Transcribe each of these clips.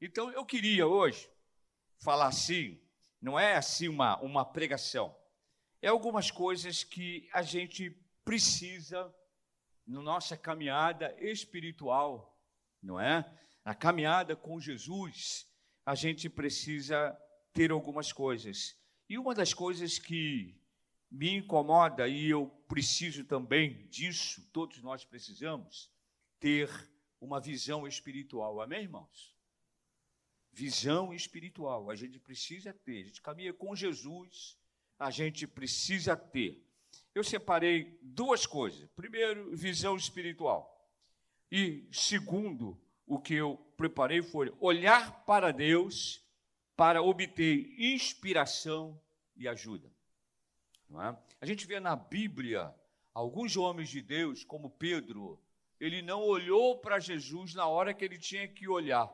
Então eu queria hoje falar assim, não é assim uma, uma pregação, é algumas coisas que a gente precisa na nossa caminhada espiritual, não é? Na caminhada com Jesus, a gente precisa ter algumas coisas. E uma das coisas que me incomoda, e eu preciso também disso, todos nós precisamos, ter uma visão espiritual. Amém, irmãos? Visão espiritual. A gente precisa ter. A gente caminha com Jesus, a gente precisa ter. Eu separei duas coisas. Primeiro, visão espiritual. E segundo, o que eu preparei foi olhar para Deus para obter inspiração e ajuda. É? A gente vê na Bíblia alguns homens de Deus, como Pedro, ele não olhou para Jesus na hora que ele tinha que olhar.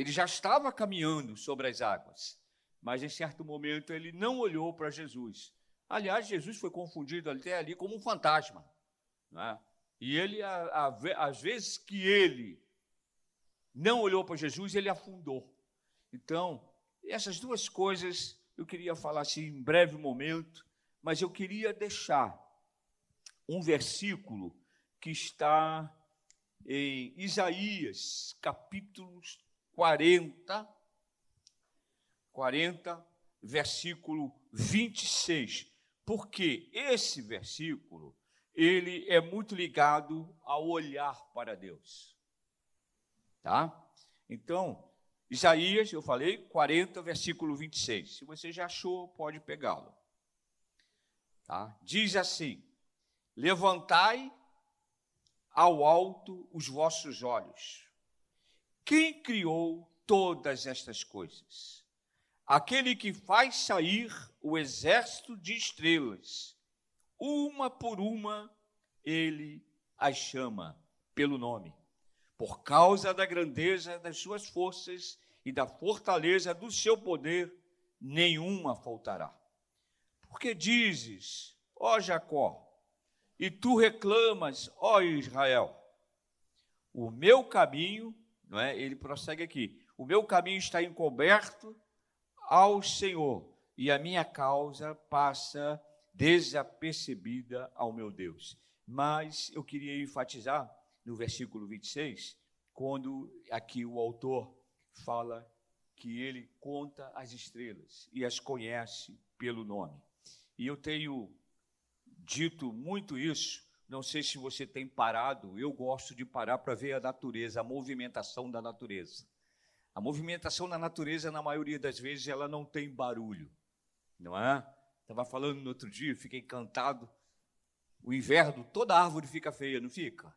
Ele já estava caminhando sobre as águas, mas em certo momento ele não olhou para Jesus. Aliás, Jesus foi confundido até ali como um fantasma. É? E ele, às vezes que ele não olhou para Jesus, ele afundou. Então, essas duas coisas eu queria falar assim em breve momento, mas eu queria deixar um versículo que está em Isaías, capítulo 40, 40, versículo 26. Porque esse versículo, ele é muito ligado ao olhar para Deus. Tá? Então, Isaías, eu falei, 40, versículo 26. Se você já achou, pode pegá-lo. Tá? Diz assim: Levantai ao alto os vossos olhos. Quem criou todas estas coisas? Aquele que faz sair o exército de estrelas, uma por uma, ele as chama pelo nome por causa da grandeza das suas forças e da fortaleza do seu poder, nenhuma faltará. Porque dizes, ó Jacó, e tu reclamas, ó Israel, o meu caminho, não é? Ele prossegue aqui. O meu caminho está encoberto ao Senhor, e a minha causa passa desapercebida ao meu Deus. Mas eu queria enfatizar no versículo 26, quando aqui o autor fala que ele conta as estrelas e as conhece pelo nome. E eu tenho dito muito isso, não sei se você tem parado, eu gosto de parar para ver a natureza, a movimentação da natureza. A movimentação da natureza, na maioria das vezes, ela não tem barulho, não é? Estava falando no outro dia, fiquei encantado. O inverno, toda árvore fica feia, não fica?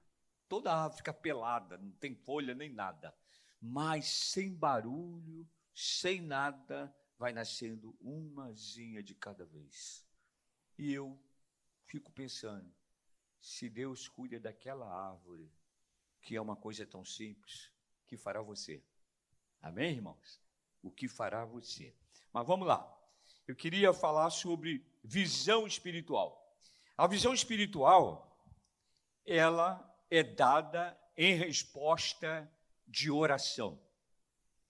toda árvore fica pelada, não tem folha nem nada. Mas sem barulho, sem nada, vai nascendo umazinha de cada vez. E eu fico pensando, se Deus cuida daquela árvore, que é uma coisa tão simples, que fará você? Amém, irmãos? O que fará você? Mas vamos lá. Eu queria falar sobre visão espiritual. A visão espiritual, ela é dada em resposta de oração.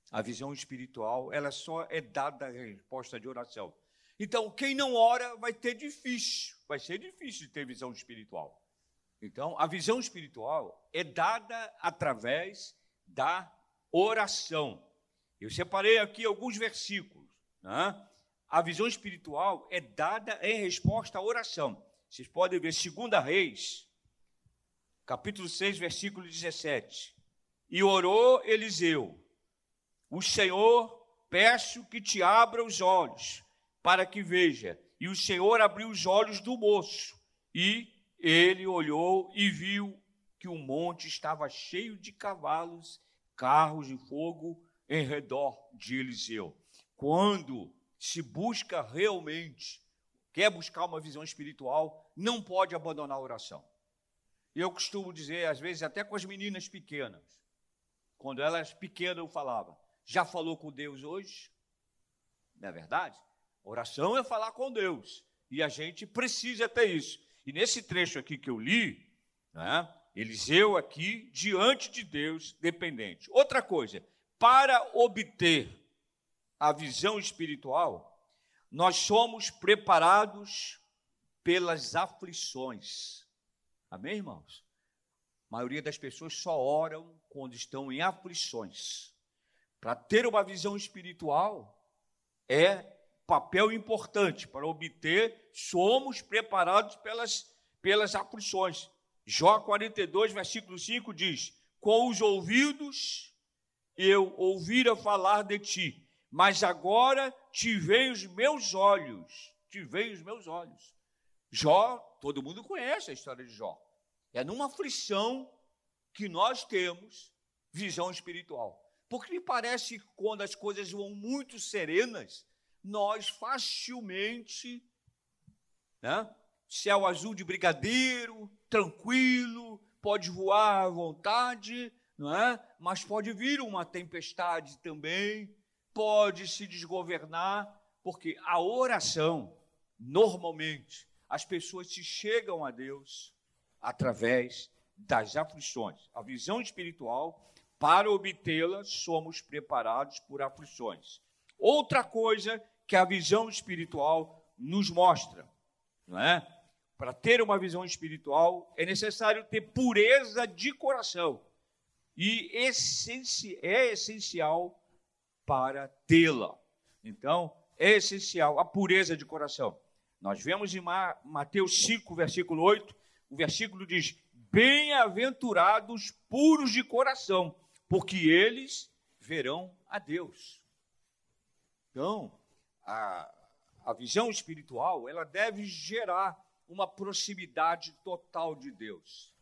A visão espiritual, ela só é dada em resposta de oração. Então, quem não ora vai ter difícil, vai ser difícil ter visão espiritual. Então, a visão espiritual é dada através da oração. Eu separei aqui alguns versículos. Né? A visão espiritual é dada em resposta à oração. Vocês podem ver, 2 Reis, capítulo 6, versículo 17. E orou Eliseu: O Senhor, peço que te abra os olhos, para que veja. E o Senhor abriu os olhos do moço, e ele olhou e viu que o monte estava cheio de cavalos, carros de fogo em redor de Eliseu. Quando se busca realmente, quer buscar uma visão espiritual, não pode abandonar a oração. Eu costumo dizer, às vezes, até com as meninas pequenas, quando elas pequenas eu falava, já falou com Deus hoje? Não é verdade? Oração é falar com Deus. E a gente precisa ter isso. E nesse trecho aqui que eu li, né, Eliseu aqui, diante de Deus, dependente. Outra coisa, para obter a visão espiritual, nós somos preparados pelas aflições. Amém, irmãos? A maioria das pessoas só oram quando estão em aflições. Para ter uma visão espiritual, é papel importante para obter, somos preparados pelas, pelas aflições. Jó 42, versículo 5 diz: Com os ouvidos eu ouvira falar de ti, mas agora te veem os meus olhos, te veem os meus olhos. Jó, todo mundo conhece a história de Jó. É numa aflição que nós temos visão espiritual. Porque me parece que quando as coisas vão muito serenas, nós facilmente, né, céu azul de brigadeiro, tranquilo, pode voar à vontade, não é? Mas pode vir uma tempestade também, pode se desgovernar, porque a oração, normalmente, as pessoas se chegam a Deus através das aflições. A visão espiritual, para obtê-la, somos preparados por aflições. Outra coisa que a visão espiritual nos mostra, não é? Para ter uma visão espiritual é necessário ter pureza de coração e é essencial para tê-la. Então, é essencial a pureza de coração. Nós vemos em Mateus 5, versículo 8, o versículo diz: Bem-aventurados puros de coração, porque eles verão a Deus. Então, a, a visão espiritual, ela deve gerar uma proximidade total de Deus.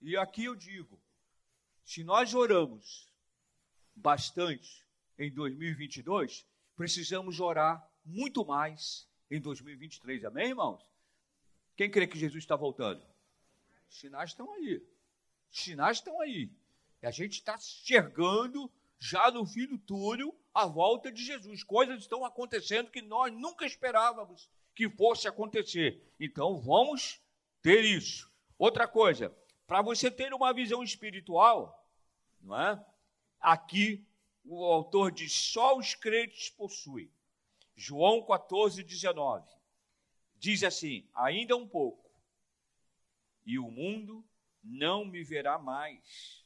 E aqui eu digo, se nós oramos bastante em 2022, precisamos orar muito mais em 2023. Amém, irmãos? Quem crê que Jesus está voltando? Os sinais estão aí. Os sinais estão aí. E a gente está enxergando já no fim do túnel a volta de Jesus. Coisas estão acontecendo que nós nunca esperávamos que fosse acontecer. Então vamos ter isso. Outra coisa, para você ter uma visão espiritual, não é? Aqui o autor diz: só os crentes possuem. João 14, 19. Diz assim: ainda um pouco, e o mundo não me verá mais,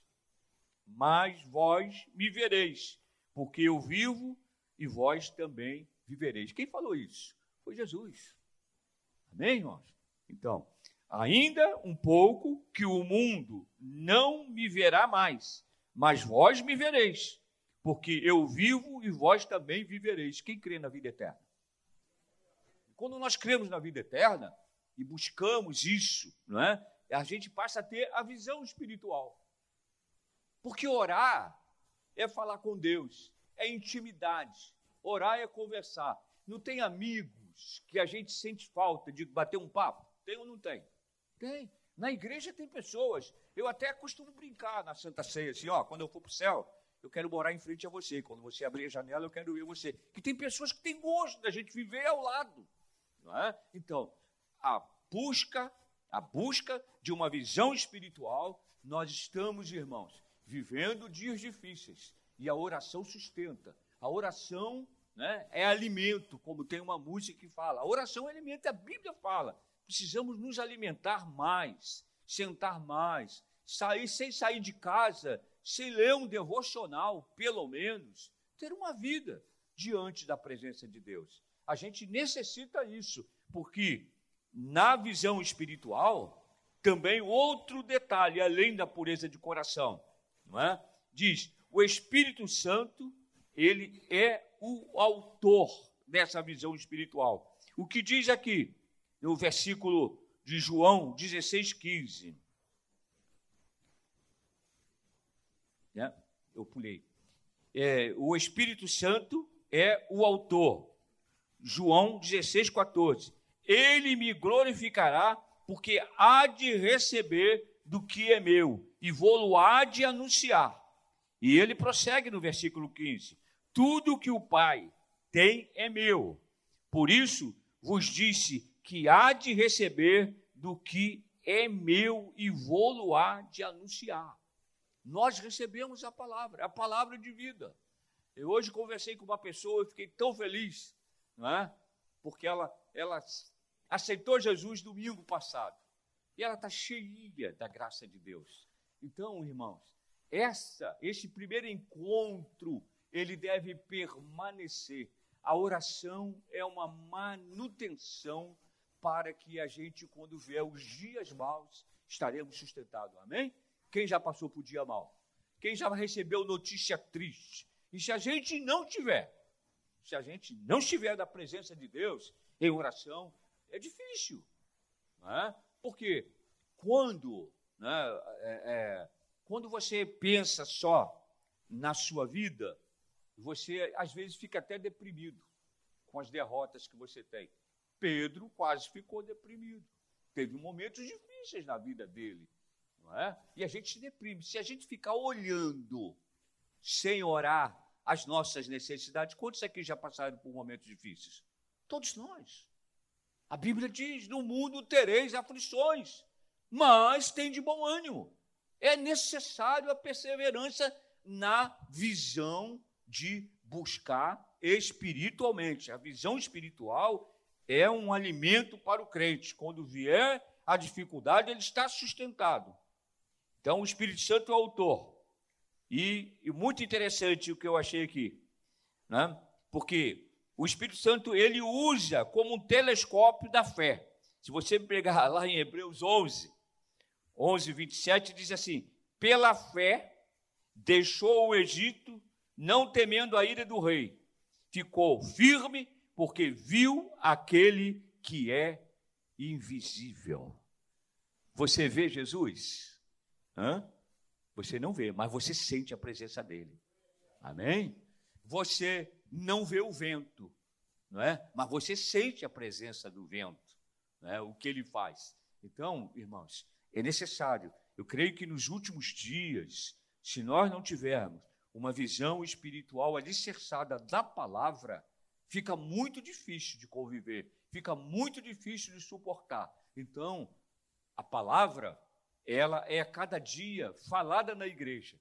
mas vós me vereis, porque eu vivo e vós também vivereis. Quem falou isso? Foi Jesus. Amém, irmãos? Então, ainda um pouco que o mundo não me verá mais, mas vós me vereis, porque eu vivo e vós também vivereis. Quem crê na vida eterna? Quando nós cremos na vida eterna e buscamos isso, não é? A gente passa a ter a visão espiritual. Porque orar é falar com Deus, é intimidade. Orar é conversar. Não tem amigos que a gente sente falta de bater um papo? Tem ou não tem? Tem. Na igreja tem pessoas. Eu até costumo brincar na Santa Ceia, assim, ó, quando eu for para o céu, eu quero morar em frente a você. Quando você abrir a janela, eu quero ver você. Que tem pessoas que têm gosto da gente viver ao lado. Não é? Então, a busca, a busca de uma visão espiritual, nós estamos, irmãos, vivendo dias difíceis. E a oração sustenta. A oração né, é alimento, como tem uma música que fala. A oração é alimento, a Bíblia fala precisamos nos alimentar mais, sentar mais, sair sem sair de casa, sem ler um devocional, pelo menos, ter uma vida diante da presença de Deus. A gente necessita isso, porque na visão espiritual, também outro detalhe, além da pureza de coração, não é? Diz: o Espírito Santo, ele é o autor dessa visão espiritual. O que diz aqui? no versículo de João 16, 15. É, eu pulei. É, o Espírito Santo é o autor. João 16, 14. Ele me glorificará, porque há de receber do que é meu, e vou-lo de anunciar. E ele prossegue no versículo 15: Tudo que o Pai tem é meu. Por isso vos disse que há de receber do que é meu e vou-lo de anunciar. Nós recebemos a palavra, a palavra de vida. Eu hoje conversei com uma pessoa e fiquei tão feliz, não é? Porque ela, ela aceitou Jesus domingo passado. E ela está cheia da graça de Deus. Então, irmãos, essa, esse primeiro encontro, ele deve permanecer. A oração é uma manutenção para que a gente, quando vier os dias maus, estaremos sustentados. Amém? Quem já passou por dia mau? Quem já recebeu notícia triste? E se a gente não tiver, se a gente não estiver na presença de Deus em oração, é difícil. Não é? Porque quando, né, é, é, quando você pensa só na sua vida, você às vezes fica até deprimido com as derrotas que você tem. Pedro quase ficou deprimido. Teve momentos difíceis na vida dele. Não é? E a gente se deprime. Se a gente ficar olhando sem orar as nossas necessidades, quantos aqui já passaram por momentos difíceis? Todos nós. A Bíblia diz: no mundo tereis aflições, mas tem de bom ânimo. É necessário a perseverança na visão de buscar espiritualmente. A visão espiritual é um alimento para o crente. Quando vier a dificuldade, ele está sustentado. Então, o Espírito Santo é o autor. E, e muito interessante o que eu achei aqui, né? porque o Espírito Santo ele usa como um telescópio da fé. Se você pegar lá em Hebreus 11, 11, 27, diz assim: pela fé deixou o Egito, não temendo a ira do rei, ficou firme, porque viu aquele que é invisível. Você vê Jesus? Hã? Você não vê, mas você sente a presença dele. Amém? Você não vê o vento, não é? Mas você sente a presença do vento, não é? O que ele faz. Então, irmãos, é necessário. Eu creio que nos últimos dias, se nós não tivermos uma visão espiritual alicerçada da palavra, fica muito difícil de conviver, fica muito difícil de suportar. Então, a palavra ela é a cada dia falada na igreja.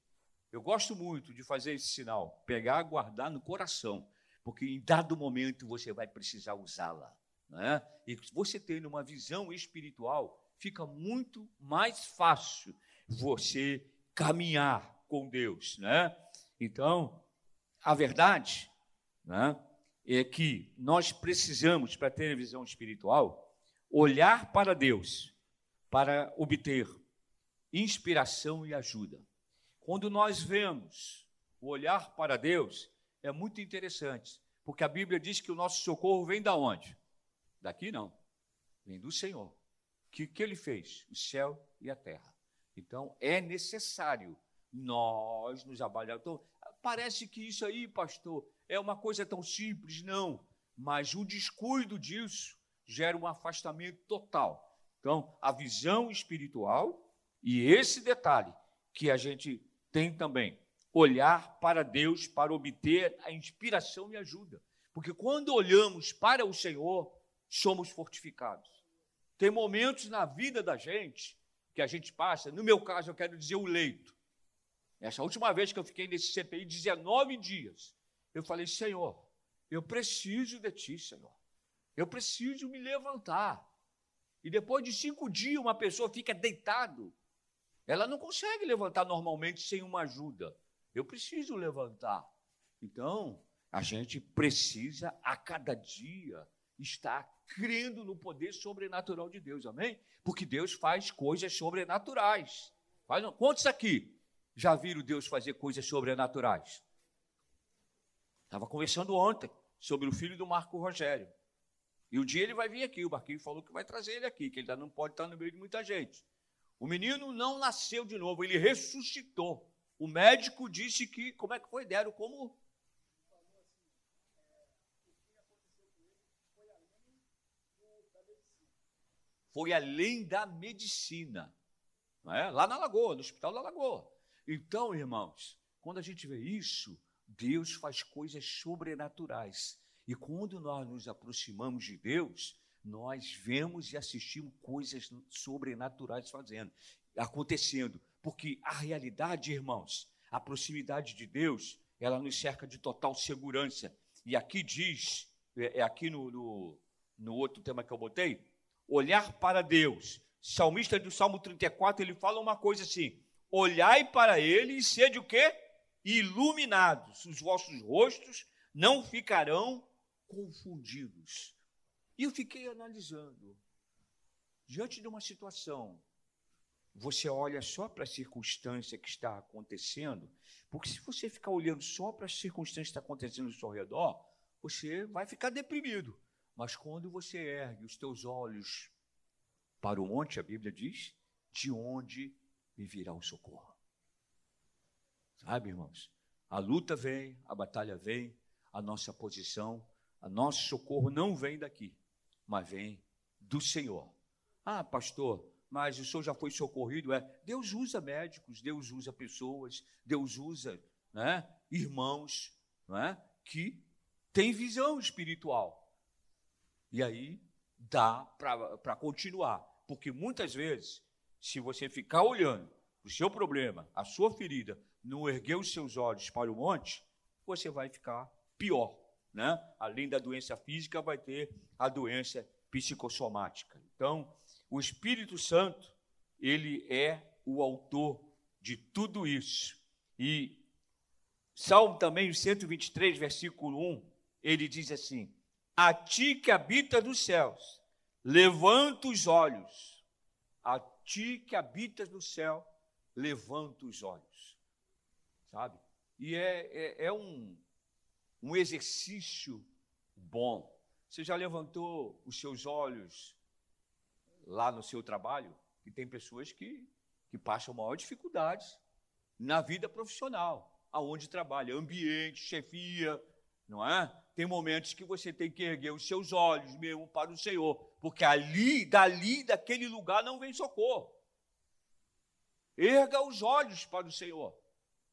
Eu gosto muito de fazer esse sinal, pegar, guardar no coração, porque em dado momento você vai precisar usá-la. Né? E você tendo uma visão espiritual, fica muito mais fácil você caminhar com Deus. Né? Então, a verdade né, é que nós precisamos, para ter a visão espiritual, olhar para Deus para obter inspiração e ajuda. Quando nós vemos o olhar para Deus, é muito interessante, porque a Bíblia diz que o nosso socorro vem da onde? Daqui não, vem do Senhor. O que, que ele fez? O céu e a terra. Então, é necessário nós nos avaliarmos. Então, parece que isso aí, pastor, é uma coisa tão simples. Não, mas o descuido disso gera um afastamento total. Então, a visão espiritual e esse detalhe que a gente tem também, olhar para Deus para obter a inspiração e ajuda. Porque quando olhamos para o Senhor, somos fortificados. Tem momentos na vida da gente que a gente passa, no meu caso, eu quero dizer o leito. Essa última vez que eu fiquei nesse CPI, 19 dias, eu falei: Senhor, eu preciso de Ti, Senhor. Eu preciso me levantar. E depois de cinco dias, uma pessoa fica deitado ela não consegue levantar normalmente sem uma ajuda. Eu preciso levantar. Então, a gente precisa a cada dia estar crendo no poder sobrenatural de Deus, amém? Porque Deus faz coisas sobrenaturais. Faz, quantos aqui já viram Deus fazer coisas sobrenaturais? Estava conversando ontem sobre o filho do Marco Rogério. E um dia ele vai vir aqui, o Marquinhos falou que vai trazer ele aqui, que ele não pode estar no meio de muita gente. O menino não nasceu de novo, ele ressuscitou. O médico disse que, como é que foi? Deram como? Foi além da medicina. É? Lá na Lagoa, no Hospital da Lagoa. Então, irmãos, quando a gente vê isso, Deus faz coisas sobrenaturais. E quando nós nos aproximamos de Deus, nós vemos e assistimos coisas sobrenaturais fazendo, acontecendo, porque a realidade, irmãos, a proximidade de Deus ela nos cerca de total segurança. E aqui diz, é, é aqui no, no, no outro tema que eu botei, olhar para Deus. Salmista do Salmo 34, ele fala uma coisa assim: olhai para ele e sede o quê? Iluminados. Os vossos rostos não ficarão confundidos. E eu fiquei analisando. Diante de uma situação, você olha só para a circunstância que está acontecendo, porque se você ficar olhando só para a circunstância que está acontecendo ao seu redor, você vai ficar deprimido. Mas quando você ergue os teus olhos para o monte, a Bíblia diz, de onde me virá o socorro. Sabe, irmãos? A luta vem, a batalha vem, a nossa posição, a nosso socorro não vem daqui, mas vem do Senhor. Ah, pastor, mas o senhor já foi socorrido? É, Deus usa médicos, Deus usa pessoas, Deus usa né, irmãos né, que têm visão espiritual. E aí dá para continuar. Porque muitas vezes, se você ficar olhando o seu problema, a sua ferida, não erguer os seus olhos para o monte, você vai ficar pior. Né? Além da doença física, vai ter a doença psicossomática. Então, o Espírito Santo, ele é o autor de tudo isso. E Salmo também, 123, versículo 1, ele diz assim: a ti que habita nos céus, levanta os olhos. A ti que habitas no céu, levanta os olhos. Sabe? E é, é, é um, um exercício bom. Você já levantou os seus olhos lá no seu trabalho? Que tem pessoas que, que passam maior dificuldades na vida profissional, aonde trabalha, ambiente, chefia, não é? Tem momentos que você tem que erguer os seus olhos mesmo para o Senhor, porque ali, dali, daquele lugar não vem socorro. Erga os olhos para o Senhor.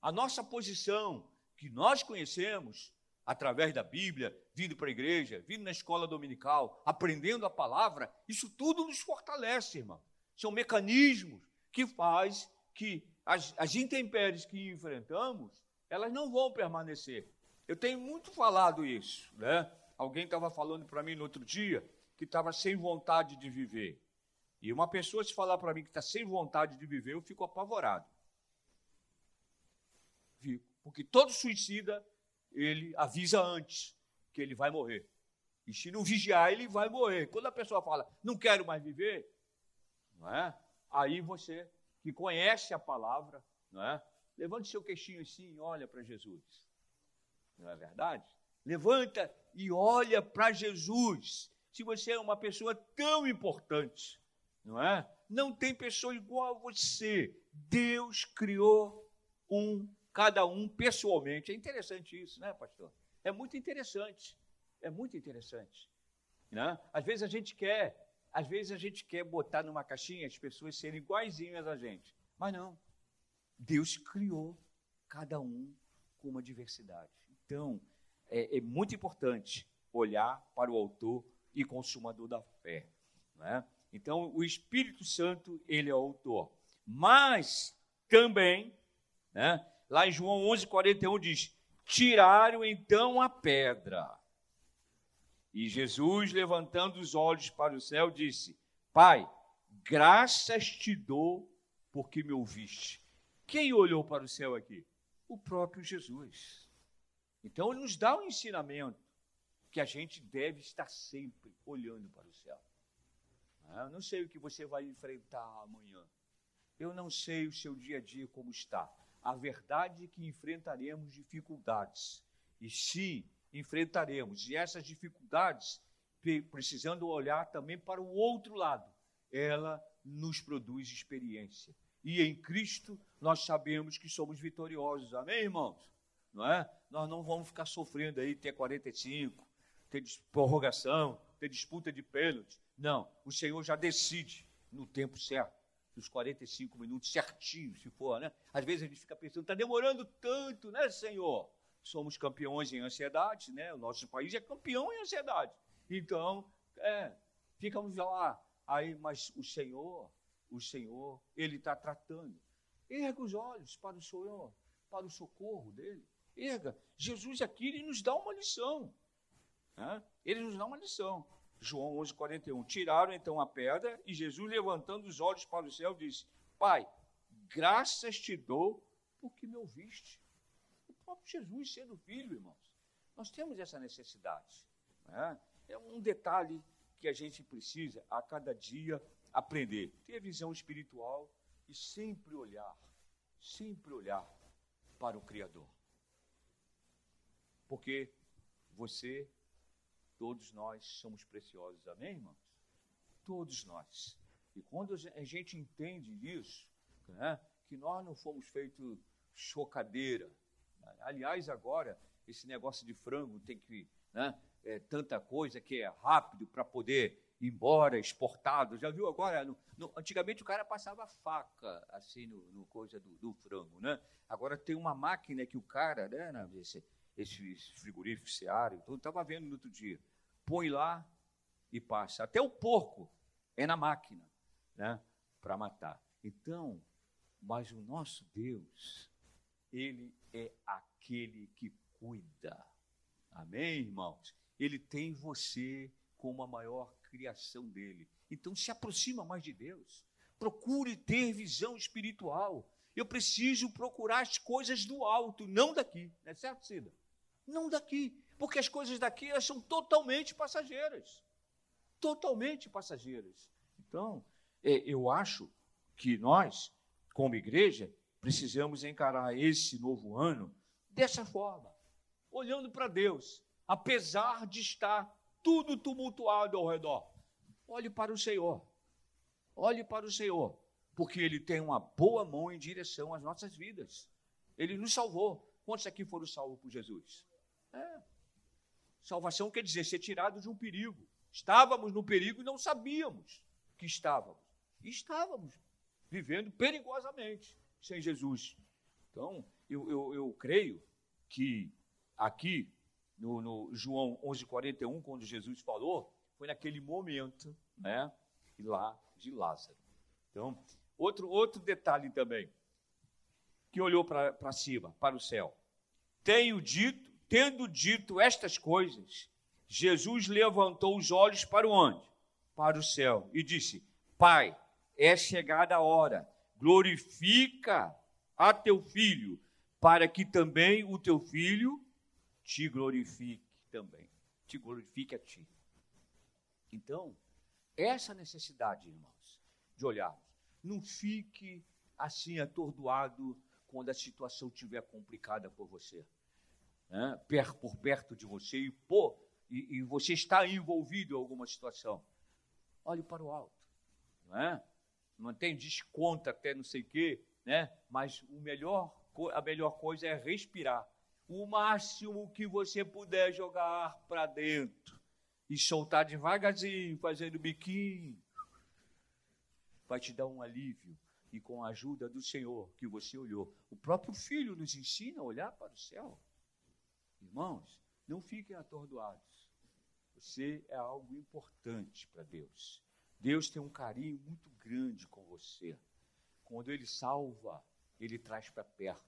A nossa posição que nós conhecemos através da Bíblia, vindo para a igreja, vindo na escola dominical, aprendendo a palavra, isso tudo nos fortalece, irmão. São mecanismos que faz que as, as intempéries que enfrentamos, elas não vão permanecer. Eu tenho muito falado isso, né? Alguém estava falando para mim no outro dia que estava sem vontade de viver. E uma pessoa se falar para mim que está sem vontade de viver, eu fico apavorado. Porque todo suicida, ele avisa antes que ele vai morrer. E se não vigiar, ele vai morrer. Quando a pessoa fala, não quero mais viver, não é? aí você, que conhece a palavra, não é? levante seu queixinho assim e olha para Jesus não é verdade? Levanta e olha para Jesus. Se você é uma pessoa tão importante, não é? Não tem pessoa igual a você. Deus criou um, cada um pessoalmente. É interessante isso, né, pastor? É muito interessante. É muito interessante. Né? Às vezes a gente quer, às vezes a gente quer botar numa caixinha as pessoas serem iguaizinhas a gente. Mas não. Deus criou cada um com uma diversidade. Então, é, é muito importante olhar para o autor e consumador da fé. Né? Então, o Espírito Santo, ele é o autor. Mas também, né, lá em João 11, 41 diz: Tiraram então a pedra. E Jesus, levantando os olhos para o céu, disse: Pai, graças te dou porque me ouviste. Quem olhou para o céu aqui? O próprio Jesus. Então, ele nos dá um ensinamento que a gente deve estar sempre olhando para o céu. Ah, eu não sei o que você vai enfrentar amanhã. Eu não sei o seu dia a dia como está. A verdade é que enfrentaremos dificuldades. E sim, enfrentaremos. E essas dificuldades, precisando olhar também para o outro lado, ela nos produz experiência. E em Cristo nós sabemos que somos vitoriosos. Amém, irmãos? Não é? nós não vamos ficar sofrendo aí, ter 45, ter prorrogação, ter disputa de pênalti. Não, o Senhor já decide no tempo certo, nos 45 minutos certinho, se for, né? Às vezes a gente fica pensando, está demorando tanto, né, Senhor? Somos campeões em ansiedade, né? O nosso país é campeão em ansiedade. Então, é, ficamos lá. Aí, mas o Senhor, o Senhor, Ele está tratando. Erga os olhos para o Senhor, para o socorro dele. erga. Jesus aqui ele nos dá uma lição. Né? Ele nos dá uma lição. João 11, 41. Tiraram então a pedra e Jesus, levantando os olhos para o céu, disse: Pai, graças te dou porque me ouviste. O próprio Jesus sendo filho, irmãos. Nós temos essa necessidade. Né? É um detalhe que a gente precisa a cada dia aprender. Ter visão espiritual e sempre olhar, sempre olhar para o Criador. Porque você, todos nós somos preciosos, amém, irmãos? Todos nós. E quando a gente entende isso, né, que nós não fomos feitos chocadeira. Aliás, agora, esse negócio de frango tem que. Né, é, tanta coisa que é rápido para poder ir embora, exportado. Já viu agora? No, no, antigamente o cara passava faca assim no, no coisa do, do, frango, né? Agora tem uma máquina que o cara, né, esse, esse frigorífico Seara, eu estava vendo no outro dia, põe lá e passa. Até o porco é na máquina, né, para matar. Então, mas o nosso Deus, ele é aquele que cuida. Amém, irmãos? Ele tem você como a maior criação dele. Então se aproxima mais de Deus. Procure ter visão espiritual. Eu preciso procurar as coisas do alto, não daqui. Não é certo, Cida? Não daqui. Porque as coisas daqui elas são totalmente passageiras. Totalmente passageiras. Então, é, eu acho que nós, como igreja, precisamos encarar esse novo ano dessa forma, olhando para Deus, apesar de estar tudo tumultuado ao redor. Olhe para o Senhor. Olhe para o Senhor, porque Ele tem uma boa mão em direção às nossas vidas. Ele nos salvou. Quantos aqui foram salvos por Jesus? É. Salvação quer dizer ser tirado de um perigo. Estávamos no perigo e não sabíamos que estávamos. E estávamos vivendo perigosamente sem Jesus. Então, eu, eu, eu creio que aqui no, no João 11:41, quando Jesus falou, foi naquele momento, né, lá de Lázaro. Então, outro outro detalhe também, que olhou para cima, para o céu. Tenho dito, tendo dito estas coisas, Jesus levantou os olhos para onde? Para o céu e disse: Pai, é chegada a hora. Glorifica a teu filho, para que também o teu filho te glorifique também. Te glorifique a ti. Então, essa necessidade, irmãos, de olharmos. Não fique assim atordoado quando a situação estiver complicada por você. Né? Por perto de você e, pô, e, e você está envolvido em alguma situação. Olhe para o alto. Não, é? não tem desconto até não sei o quê, né? mas o melhor, a melhor coisa é respirar o máximo que você puder jogar para dentro e soltar devagarzinho, fazendo biquinho, vai te dar um alívio. E com a ajuda do Senhor que você olhou, o próprio Filho nos ensina a olhar para o céu. Irmãos, não fiquem atordoados. Você é algo importante para Deus. Deus tem um carinho muito grande com você. Quando Ele salva, Ele traz para perto.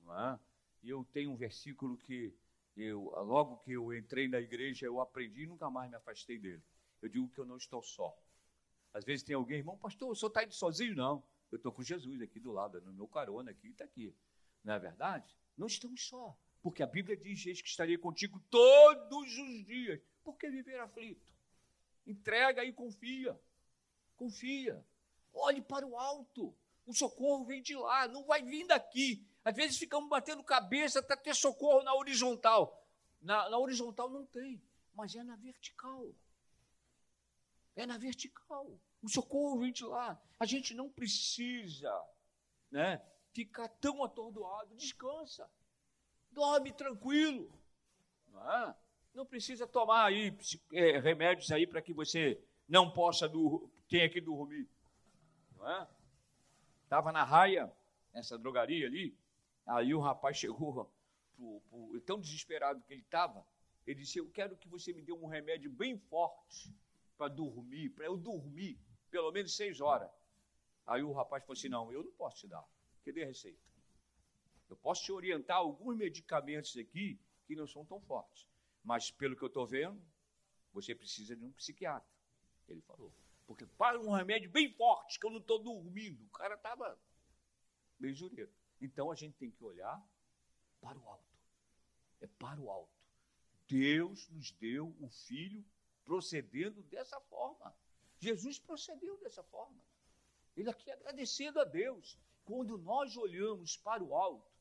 Não é? Eu tenho um versículo que eu, logo que eu entrei na igreja, eu aprendi e nunca mais me afastei dele. Eu digo que eu não estou só. Às vezes tem alguém, irmão, pastor, o senhor está indo sozinho? Não. Eu estou com Jesus aqui do lado, no meu carona aqui, está aqui. Não é verdade? Não estamos só. Porque a Bíblia diz que estaria contigo todos os dias. Por que viver aflito? Entrega e confia. Confia. Olhe para o alto. O socorro vem de lá, não vai vir daqui. Às vezes ficamos batendo cabeça até ter socorro na horizontal. Na, na horizontal não tem, mas é na vertical. É na vertical. O socorro vem de lá. A gente não precisa né, ficar tão atordoado. Descansa. Dorme tranquilo. Não, é? não precisa tomar aí é, remédios aí para que você não possa tenha que dormir. Não é? Estava na raia, nessa drogaria ali, Aí o rapaz chegou, pro, pro, tão desesperado que ele estava, ele disse: Eu quero que você me dê um remédio bem forte para dormir, para eu dormir pelo menos seis horas. Aí o rapaz falou assim: Não, eu não posso te dar. Cadê a receita? Eu posso te orientar alguns medicamentos aqui que não são tão fortes. Mas, pelo que eu estou vendo, você precisa de um psiquiatra. Ele falou. Porque para um remédio bem forte, que eu não estou dormindo. O cara estava bem jureiro. Então a gente tem que olhar para o alto. É para o alto. Deus nos deu o Filho procedendo dessa forma. Jesus procedeu dessa forma. Ele aqui é agradecido a Deus. Quando nós olhamos para o alto,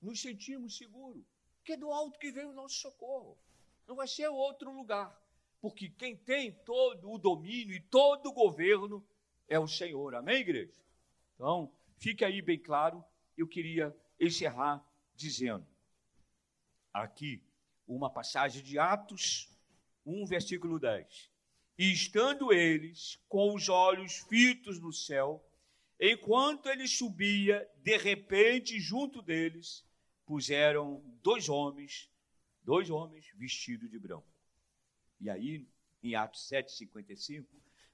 nos sentimos seguros, que é do alto que vem o nosso socorro. Não vai ser outro lugar, porque quem tem todo o domínio e todo o governo é o Senhor. Amém, igreja? Então, fique aí bem claro. Eu queria encerrar dizendo aqui uma passagem de Atos 1, versículo 10. E estando eles com os olhos fitos no céu, enquanto ele subia, de repente, junto deles, puseram dois homens, dois homens vestidos de branco. E aí, em Atos 7, 55,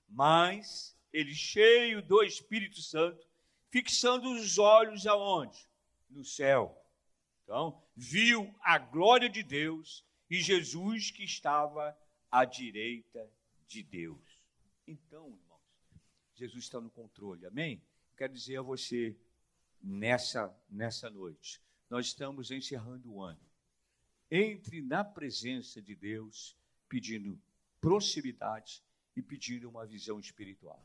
mas ele cheio do Espírito Santo, fixando os olhos aonde? No céu. Então, viu a glória de Deus e Jesus que estava à direita de Deus. Então, irmãos, Jesus está no controle, amém? Quero dizer a você, nessa, nessa noite, nós estamos encerrando o ano. Entre na presença de Deus, pedindo proximidade e pedindo uma visão espiritual.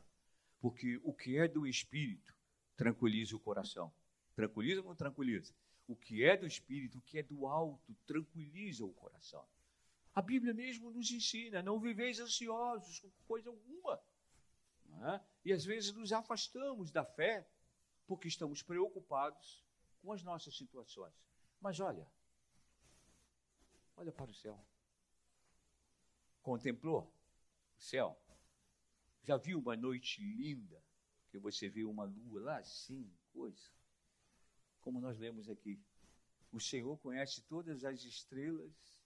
Porque o que é do espírito tranquiliza o coração. Tranquiliza ou não tranquiliza? O que é do espírito, o que é do alto, tranquiliza o coração. A Bíblia mesmo nos ensina: não viveis ansiosos com coisa alguma. É? E às vezes nos afastamos da fé porque estamos preocupados com as nossas situações. Mas olha, olha para o céu. Contemplou o céu? Já viu uma noite linda? Que você vê uma lua lá assim, coisa. Como nós lemos aqui. O Senhor conhece todas as estrelas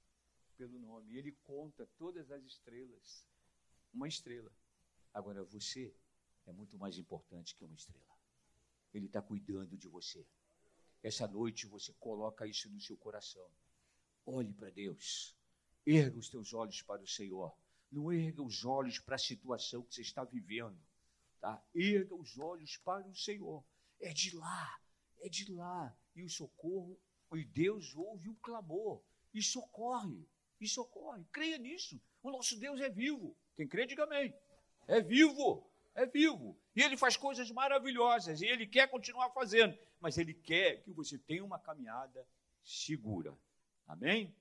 pelo nome. Ele conta todas as estrelas. Uma estrela. Agora, você é muito mais importante que uma estrela. Ele está cuidando de você. Essa noite você coloca isso no seu coração. Olhe para Deus. Erga os teus olhos para o Senhor. Não erga os olhos para a situação que você está vivendo. Tá? Erga os olhos para o Senhor. É de lá, é de lá. E o socorro, e Deus ouve o clamor e socorre. E socorre. Creia nisso. O nosso Deus é vivo. Quem crê, diga amém. É vivo é vivo. E ele faz coisas maravilhosas. E ele quer continuar fazendo. Mas ele quer que você tenha uma caminhada segura. Amém?